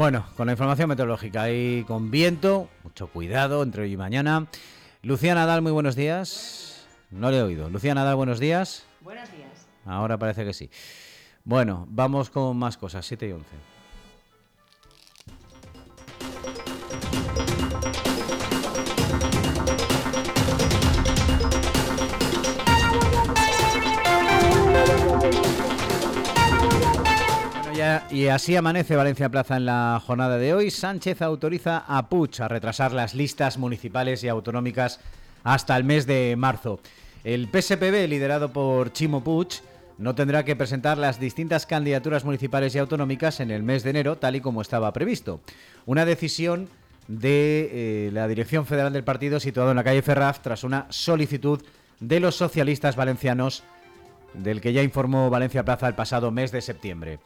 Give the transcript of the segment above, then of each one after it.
Bueno, con la información meteorológica y con viento, mucho cuidado entre hoy y mañana. Lucía Nadal, muy buenos días. No le he oído. Lucía Nadal, buenos días. Buenos días. Ahora parece que sí. Bueno, vamos con más cosas, 7 y 11. Y así amanece Valencia Plaza en la jornada de hoy. Sánchez autoriza a Puig a retrasar las listas municipales y autonómicas hasta el mes de marzo. El PSPB, liderado por Chimo Puig, no tendrá que presentar las distintas candidaturas municipales y autonómicas en el mes de enero, tal y como estaba previsto. Una decisión de eh, la Dirección Federal del Partido situado en la calle Ferraz tras una solicitud de los socialistas valencianos del que ya informó Valencia Plaza el pasado mes de septiembre.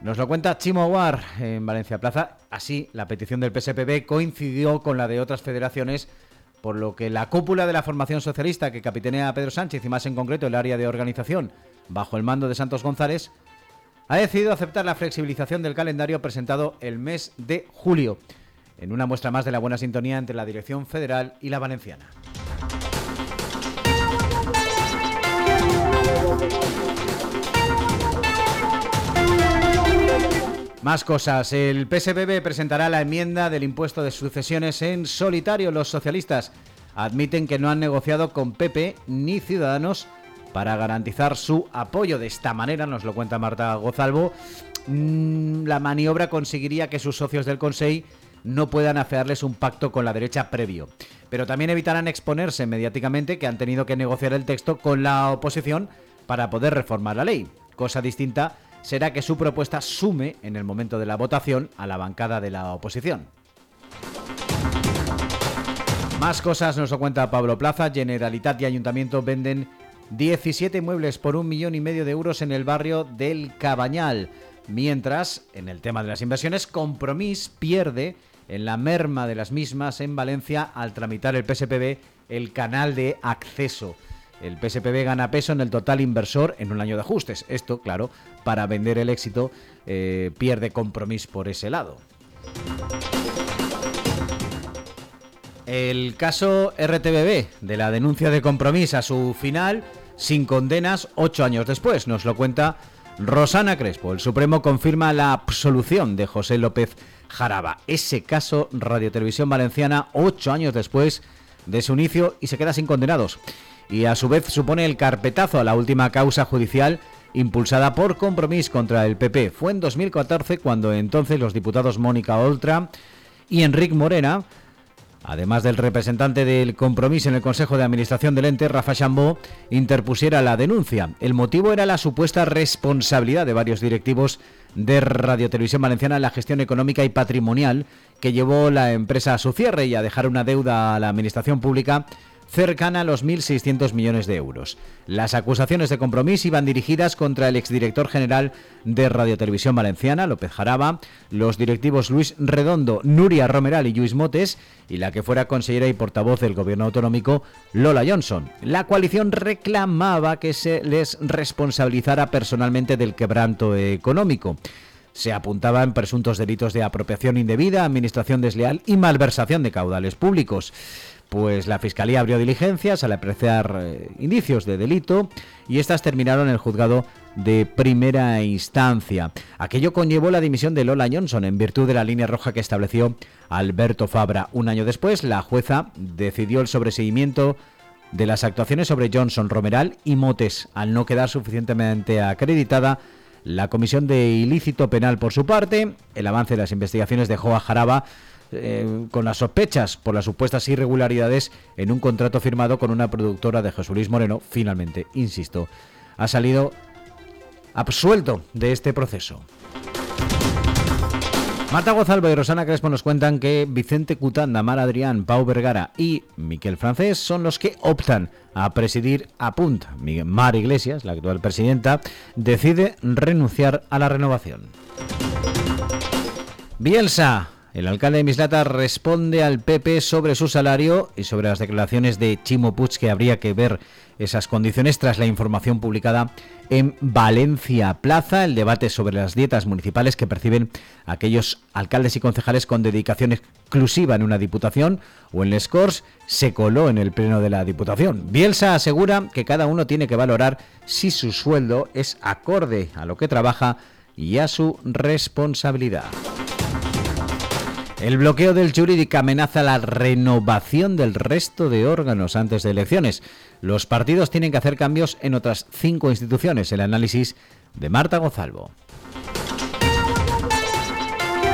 Nos lo cuenta Chimo Aguar en Valencia Plaza. Así, la petición del PSPB coincidió con la de otras federaciones, por lo que la cúpula de la formación socialista que capitanea a Pedro Sánchez y más en concreto el área de organización bajo el mando de Santos González, ha decidido aceptar la flexibilización del calendario presentado el mes de julio, en una muestra más de la buena sintonía entre la dirección federal y la valenciana. Más cosas. El PSBB presentará la enmienda del impuesto de sucesiones en solitario. Los socialistas admiten que no han negociado con PP ni Ciudadanos para garantizar su apoyo. De esta manera, nos lo cuenta Marta Gozalvo, mm, la maniobra conseguiría que sus socios del Consejo no puedan afearles un pacto con la derecha previo. Pero también evitarán exponerse mediáticamente que han tenido que negociar el texto con la oposición para poder reformar la ley. Cosa distinta será que su propuesta sume en el momento de la votación a la bancada de la oposición. Más cosas nos lo cuenta Pablo Plaza. Generalitat y Ayuntamiento venden 17 muebles por un millón y medio de euros en el barrio del Cabañal. Mientras, en el tema de las inversiones, Compromís pierde en la merma de las mismas en Valencia al tramitar el PSPB el canal de acceso. El PSPB gana peso en el total inversor en un año de ajustes. Esto, claro, para vender el éxito eh, pierde compromiso por ese lado. El caso RTBB de la denuncia de compromiso a su final sin condenas ocho años después. Nos lo cuenta Rosana Crespo. El Supremo confirma la absolución de José López Jaraba. Ese caso, Radio Televisión Valenciana, ocho años después de su inicio y se queda sin condenados y a su vez supone el carpetazo a la última causa judicial impulsada por Compromís contra el PP. Fue en 2014 cuando entonces los diputados Mónica Oltra y Enrique Morena, además del representante del Compromís en el Consejo de Administración del ente, Rafa Chambó, interpusiera la denuncia. El motivo era la supuesta responsabilidad de varios directivos de Radio Televisión Valenciana en la gestión económica y patrimonial que llevó la empresa a su cierre y a dejar una deuda a la administración pública cercana a los 1.600 millones de euros. Las acusaciones de compromiso iban dirigidas contra el exdirector general de Radio Televisión Valenciana, López Jaraba, los directivos Luis Redondo, Nuria Romeral y Luis Motes, y la que fuera consejera y portavoz del gobierno autonómico, Lola Johnson. La coalición reclamaba que se les responsabilizara personalmente del quebranto económico se apuntaba en presuntos delitos de apropiación indebida, administración desleal y malversación de caudales públicos. Pues la Fiscalía abrió diligencias al apreciar eh, indicios de delito y estas terminaron en el juzgado de primera instancia. Aquello conllevó la dimisión de Lola Johnson en virtud de la línea roja que estableció Alberto Fabra. Un año después, la jueza decidió el sobreseguimiento de las actuaciones sobre Johnson, Romeral y Motes, al no quedar suficientemente acreditada la Comisión de Ilícito Penal por su parte. El avance de las investigaciones dejó a Jaraba eh, con las sospechas por las supuestas irregularidades en un contrato firmado con una productora de Jesús Luis Moreno, finalmente, insisto, ha salido absuelto de este proceso. Marta Gozalvo y Rosana Crespo nos cuentan que Vicente Cutanda, Mar Adrián, Pau Vergara y Miquel Francés son los que optan a presidir a Punt. Mar Iglesias, la actual presidenta, decide renunciar a la renovación. Bielsa, el alcalde de Mislata responde al PP sobre su salario y sobre las declaraciones de Chimo Puig que habría que ver esas condiciones tras la información publicada en Valencia Plaza, el debate sobre las dietas municipales que perciben aquellos alcaldes y concejales con dedicación exclusiva en una diputación o en Les Corts se coló en el pleno de la diputación. Bielsa asegura que cada uno tiene que valorar si su sueldo es acorde a lo que trabaja y a su responsabilidad. El bloqueo del jurídico amenaza la renovación del resto de órganos antes de elecciones. Los partidos tienen que hacer cambios en otras cinco instituciones. El análisis de Marta Gonzalvo.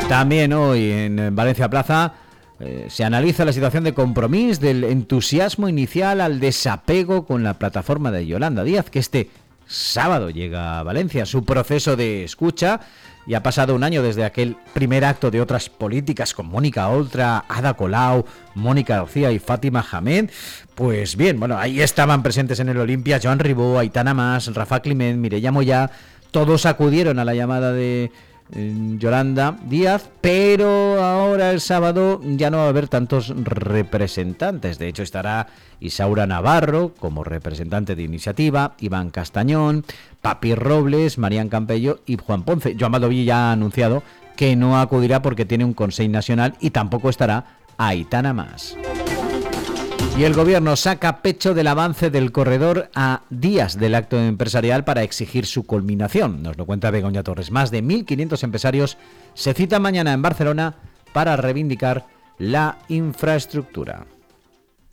También hoy en Valencia Plaza eh, se analiza la situación de compromiso del entusiasmo inicial al desapego con la plataforma de Yolanda Díaz, que este sábado llega a Valencia. Su proceso de escucha y ha pasado un año desde aquel primer acto de otras políticas con Mónica Oltra, Ada Colau, Mónica García y Fátima Jamed. Pues bien, bueno, ahí estaban presentes en el Olimpia Joan Ribó, Aitana Mas, Rafa Climent, Mireya Moya. Todos acudieron a la llamada de Yolanda Díaz, pero ahora el sábado ya no va a haber tantos representantes. De hecho, estará Isaura Navarro como representante de iniciativa, Iván Castañón, Papi Robles, Marían Campello y Juan Ponce. Joan Valdoví ya ha anunciado que no acudirá porque tiene un Consejo Nacional y tampoco estará Aitana Más. Y el gobierno saca pecho del avance del corredor a días del acto empresarial para exigir su culminación. Nos lo cuenta Begoña Torres. Más de 1.500 empresarios se citan mañana en Barcelona para reivindicar la infraestructura.